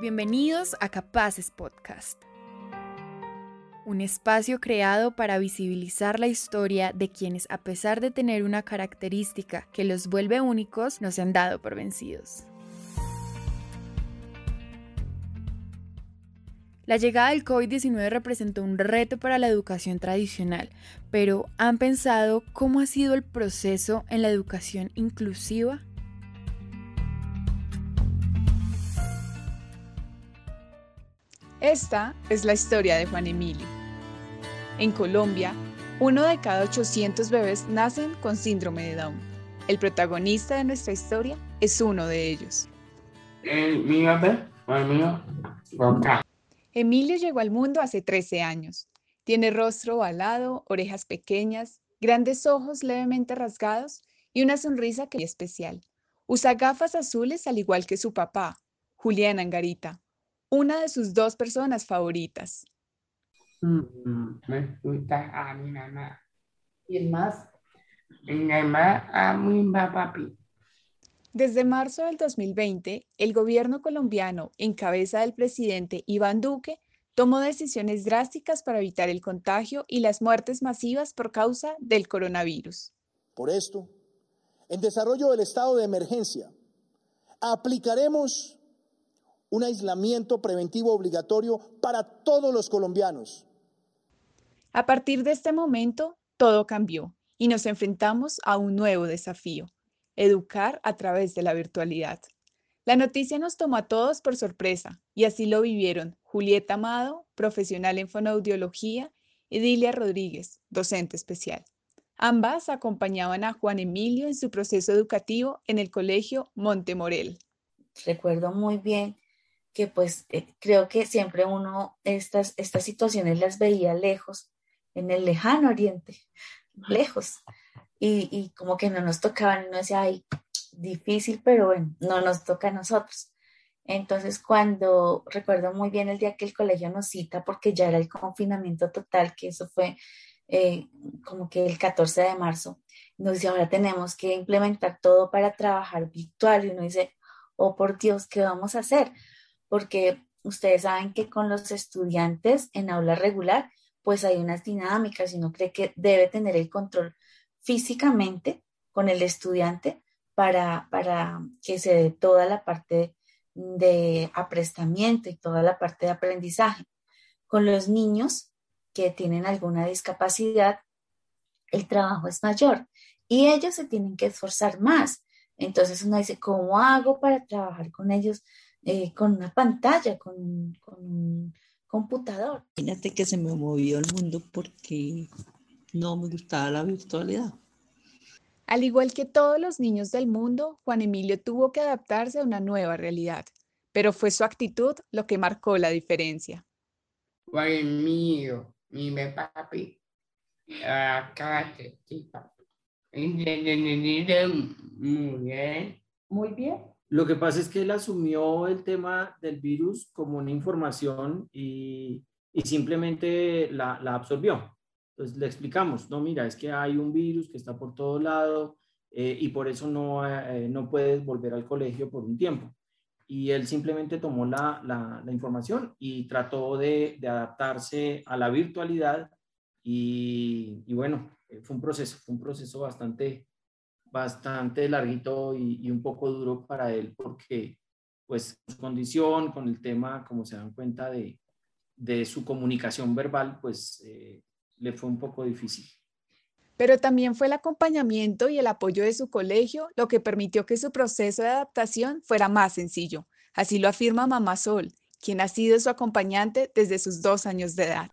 Bienvenidos a Capaces Podcast, un espacio creado para visibilizar la historia de quienes a pesar de tener una característica que los vuelve únicos, no se han dado por vencidos. La llegada del COVID-19 representó un reto para la educación tradicional, pero ¿han pensado cómo ha sido el proceso en la educación inclusiva? Esta es la historia de Juan Emilio. En Colombia, uno de cada 800 bebés nacen con síndrome de Down. El protagonista de nuestra historia es uno de ellos. Emilio llegó al mundo hace 13 años. Tiene rostro ovalado, orejas pequeñas, grandes ojos levemente rasgados y una sonrisa que es especial. Usa gafas azules al igual que su papá, Julián Angarita, una de sus dos personas favoritas. Mm, me gusta a mi mamá. ¿Y el más? Mi mamá a mi papi. Desde marzo del 2020, el gobierno colombiano, en cabeza del presidente Iván Duque, tomó decisiones drásticas para evitar el contagio y las muertes masivas por causa del coronavirus. Por esto, en desarrollo del estado de emergencia, aplicaremos un aislamiento preventivo obligatorio para todos los colombianos. A partir de este momento, todo cambió y nos enfrentamos a un nuevo desafío educar a través de la virtualidad. La noticia nos tomó a todos por sorpresa y así lo vivieron Julieta Amado, profesional en fonoaudiología, y Dilia Rodríguez, docente especial. Ambas acompañaban a Juan Emilio en su proceso educativo en el colegio Montemorel. Recuerdo muy bien que pues eh, creo que siempre uno estas, estas situaciones las veía lejos, en el lejano oriente, lejos y, como que no nos tocaban, no decía, ay, difícil, pero bueno, no nos toca a nosotros. Entonces, cuando recuerdo muy bien el día que el colegio nos cita, porque ya era el confinamiento total, que eso fue eh, como que el 14 de marzo, nos dice, ahora tenemos que implementar todo para trabajar virtual. Y uno dice, oh por Dios, ¿qué vamos a hacer? Porque ustedes saben que con los estudiantes en aula regular, pues hay unas dinámicas y uno cree que debe tener el control físicamente con el estudiante para, para que se dé toda la parte de aprestamiento y toda la parte de aprendizaje. Con los niños que tienen alguna discapacidad, el trabajo es mayor y ellos se tienen que esforzar más. Entonces uno dice, ¿cómo hago para trabajar con ellos eh, con una pantalla, con, con un computador? Imagínate que se me movió el mundo porque no me gustaba la virtualidad. Al igual que todos los niños del mundo, Juan Emilio tuvo que adaptarse a una nueva realidad, pero fue su actitud lo que marcó la diferencia. Juan Emilio, mi papi, acá muy bien. Muy bien. Lo que pasa es que él asumió el tema del virus como una información y, y simplemente la, la absorbió. Entonces le explicamos, no, mira, es que hay un virus que está por todo lado eh, y por eso no, eh, no puedes volver al colegio por un tiempo. Y él simplemente tomó la, la, información y trató de, de, adaptarse a la virtualidad y, y, bueno, eh, fue un proceso, fue un proceso bastante, bastante larguito y, y un poco duro para él porque pues su condición, con el tema, como se dan cuenta de, de su comunicación verbal, pues le fue un poco difícil. Pero también fue el acompañamiento y el apoyo de su colegio lo que permitió que su proceso de adaptación fuera más sencillo. Así lo afirma Mamá Sol, quien ha sido su acompañante desde sus dos años de edad.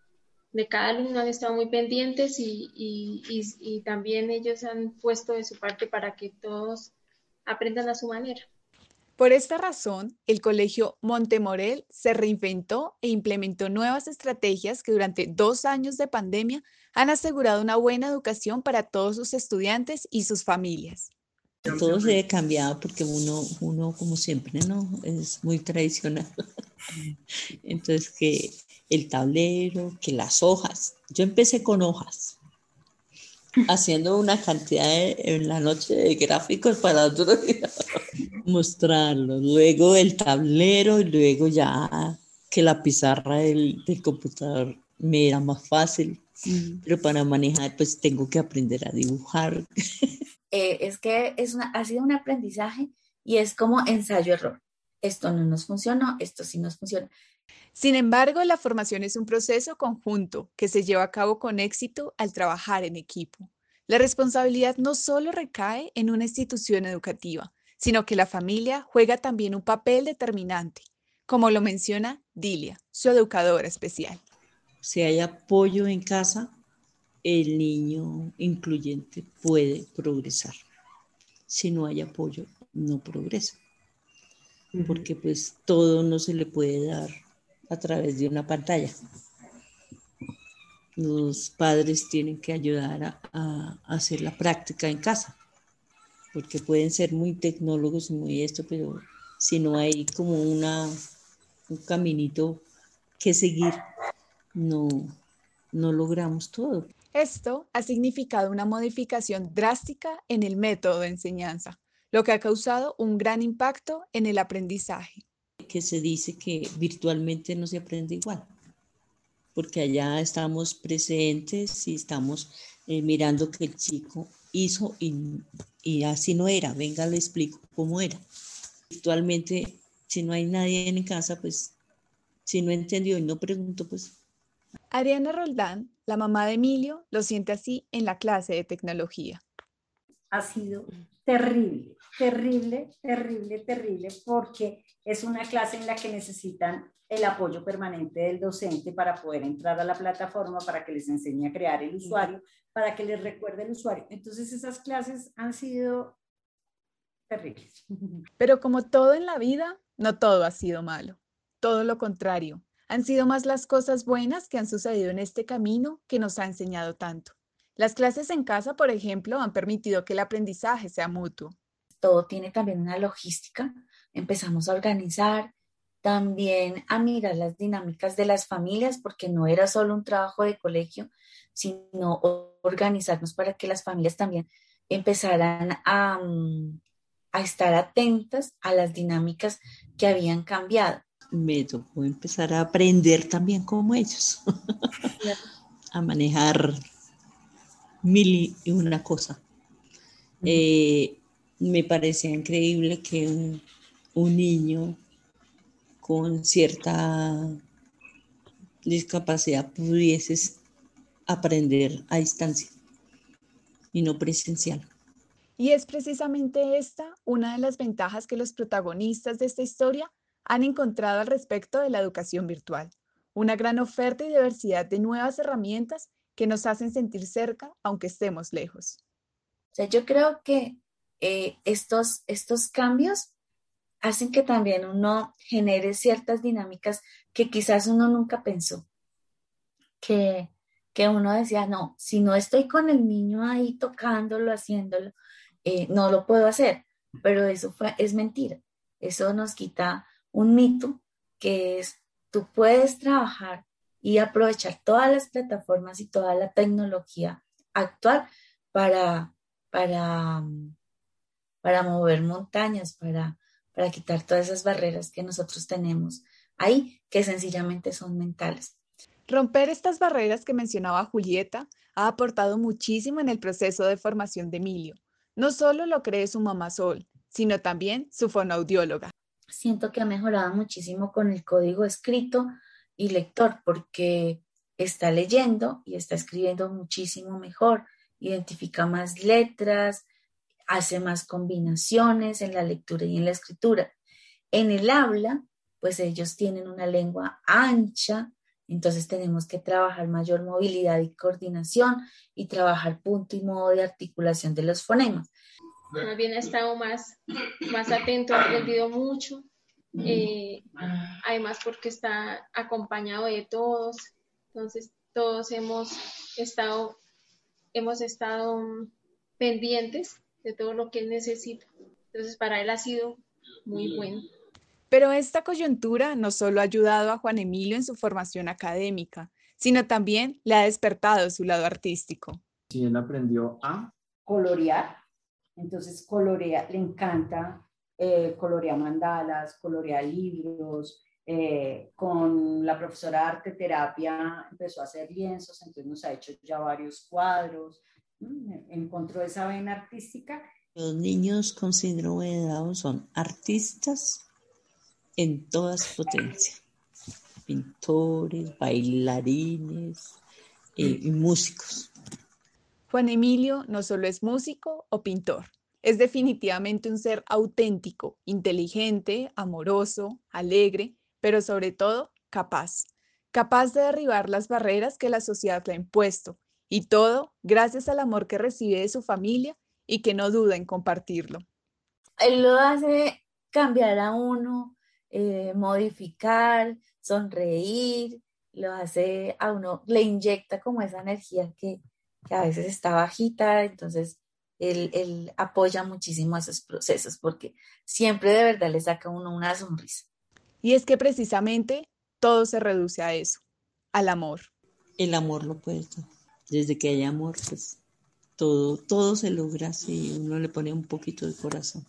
De cada alumno han estado muy pendientes y, y, y también ellos han puesto de su parte para que todos aprendan a su manera. Por esta razón, el Colegio Montemorel se reinventó e implementó nuevas estrategias que durante dos años de pandemia han asegurado una buena educación para todos sus estudiantes y sus familias. Todo se ha cambiado porque uno, uno como siempre, ¿no? Es muy tradicional. Entonces, que el tablero, que las hojas. Yo empecé con hojas haciendo una cantidad en la noche de gráficos para otro día mostrarlos. Luego el tablero y luego ya que la pizarra del, del computador me era más fácil. Pero para manejar, pues tengo que aprender a dibujar. Eh, es que es una, ha sido un aprendizaje y es como ensayo-error. Esto no nos funcionó, esto sí nos funciona. Sin embargo, la formación es un proceso conjunto que se lleva a cabo con éxito al trabajar en equipo. La responsabilidad no solo recae en una institución educativa, sino que la familia juega también un papel determinante, como lo menciona Dilia, su educadora especial. Si hay apoyo en casa, el niño incluyente puede progresar. Si no hay apoyo, no progresa. Porque pues todo no se le puede dar a través de una pantalla. Los padres tienen que ayudar a, hacer la práctica en casa, porque pueden ser muy tecnólogos y muy esto, pero si no hay como una, un caminito que seguir, no, no logramos todo. Esto ha significado una modificación drástica en el método de enseñanza, lo que ha causado un gran impacto en el aprendizaje que se dice que virtualmente no se aprende igual, porque allá estamos presentes y estamos eh, mirando que el chico hizo y, y así no era, venga, le explico cómo era. Virtualmente, si no hay nadie en casa, pues si no entendió y no preguntó, pues... Ariana Roldán, la mamá de Emilio, lo siente así en la clase de tecnología. Ha sido terrible, terrible, terrible, terrible, porque es una clase en la que necesitan el apoyo permanente del docente para poder entrar a la plataforma, para que les enseñe a crear el usuario, para que les recuerde el usuario. Entonces esas clases han sido terribles. Pero como todo en la vida, no todo ha sido malo. Todo lo contrario. Han sido más las cosas buenas que han sucedido en este camino que nos ha enseñado tanto. Las clases en casa, por ejemplo, han permitido que el aprendizaje sea mutuo. Todo tiene también una logística empezamos a organizar, también a mirar las dinámicas de las familias, porque no era solo un trabajo de colegio, sino organizarnos para que las familias también empezaran a, mm, a estar atentas a las dinámicas que habían cambiado. Me tocó empezar a aprender también como ellos, a manejar mil y una cosa. Eh, me parecía increíble que un niño con cierta discapacidad pudiese aprender a distancia y no presencial. Y es precisamente esta una de las ventajas que los protagonistas de esta historia han encontrado al respecto de la educación virtual. Una gran oferta y diversidad de nuevas herramientas que nos hacen sentir cerca aunque estemos lejos. yo creo que eh, estos, estos cambios hacen que también uno genere ciertas dinámicas que quizás uno nunca pensó. Que, que uno decía, no, si no estoy con el niño ahí tocándolo, haciéndolo, eh, no lo puedo hacer. Pero eso fue, es mentira. Eso nos quita un mito que es, tú puedes trabajar y aprovechar todas las plataformas y toda la tecnología actual para, para, para mover montañas, para, para quitar todas esas barreras que nosotros tenemos ahí, que sencillamente son mentales. Romper estas barreras que mencionaba Julieta ha aportado muchísimo en el proceso de formación de Emilio. No solo lo cree su mamá Sol, sino también su fonoaudióloga. Siento que ha mejorado muchísimo con el código escrito y lector porque está leyendo y está escribiendo muchísimo mejor, identifica más letras, hace más combinaciones en la lectura y en la escritura. En el habla, pues ellos tienen una lengua ancha, entonces tenemos que trabajar mayor movilidad y coordinación y trabajar punto y modo de articulación de los fonemas. Más bien estado más, más atento, ha aprendido mucho, eh, además porque está acompañado de todos, entonces todos hemos estado, hemos estado pendientes de todo lo que él necesita. Entonces, para él ha sido muy bueno. Pero esta coyuntura no solo ha ayudado a Juan Emilio en su formación académica, sino también le ha despertado su lado artístico. Si él aprendió a colorear, entonces colorea, le encanta eh, colorear mandalas, colorear libros. Eh, con la profesora de arte terapia empezó a hacer lienzos, entonces nos ha hecho ya varios cuadros. Encontró esa vena artística. Los niños con síndrome de Down son artistas en toda su potencia. Pintores, bailarines eh, y músicos. Juan Emilio no solo es músico o pintor, es definitivamente un ser auténtico, inteligente, amoroso, alegre, pero sobre todo capaz. Capaz de derribar las barreras que la sociedad le ha impuesto. Y todo gracias al amor que recibe de su familia y que no duda en compartirlo. Él lo hace cambiar a uno, eh, modificar, sonreír, lo hace a uno, le inyecta como esa energía que, que a veces está bajita, entonces él, apoya muchísimo esos procesos porque siempre de verdad le saca a uno una sonrisa. Y es que precisamente todo se reduce a eso, al amor. El amor lo puede todo. Desde que hay amor, pues todo, todo se logra si uno le pone un poquito de corazón.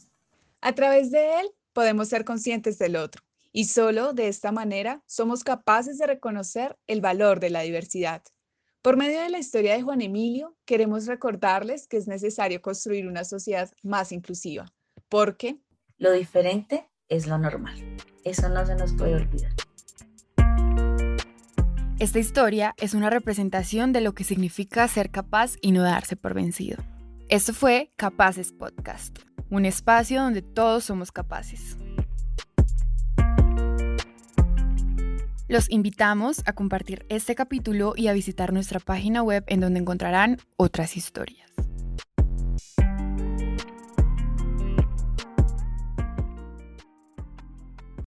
A través de él podemos ser conscientes del otro y solo de esta manera somos capaces de reconocer el valor de la diversidad. Por medio de la historia de Juan Emilio, queremos recordarles que es necesario construir una sociedad más inclusiva, porque lo diferente es lo normal. Eso no se nos puede olvidar. Esta historia es una representación de lo que significa ser capaz y no darse por vencido. Esto fue Capaces Podcast, un espacio donde todos somos capaces. Los invitamos a compartir este capítulo y a visitar nuestra página web en donde encontrarán otras historias.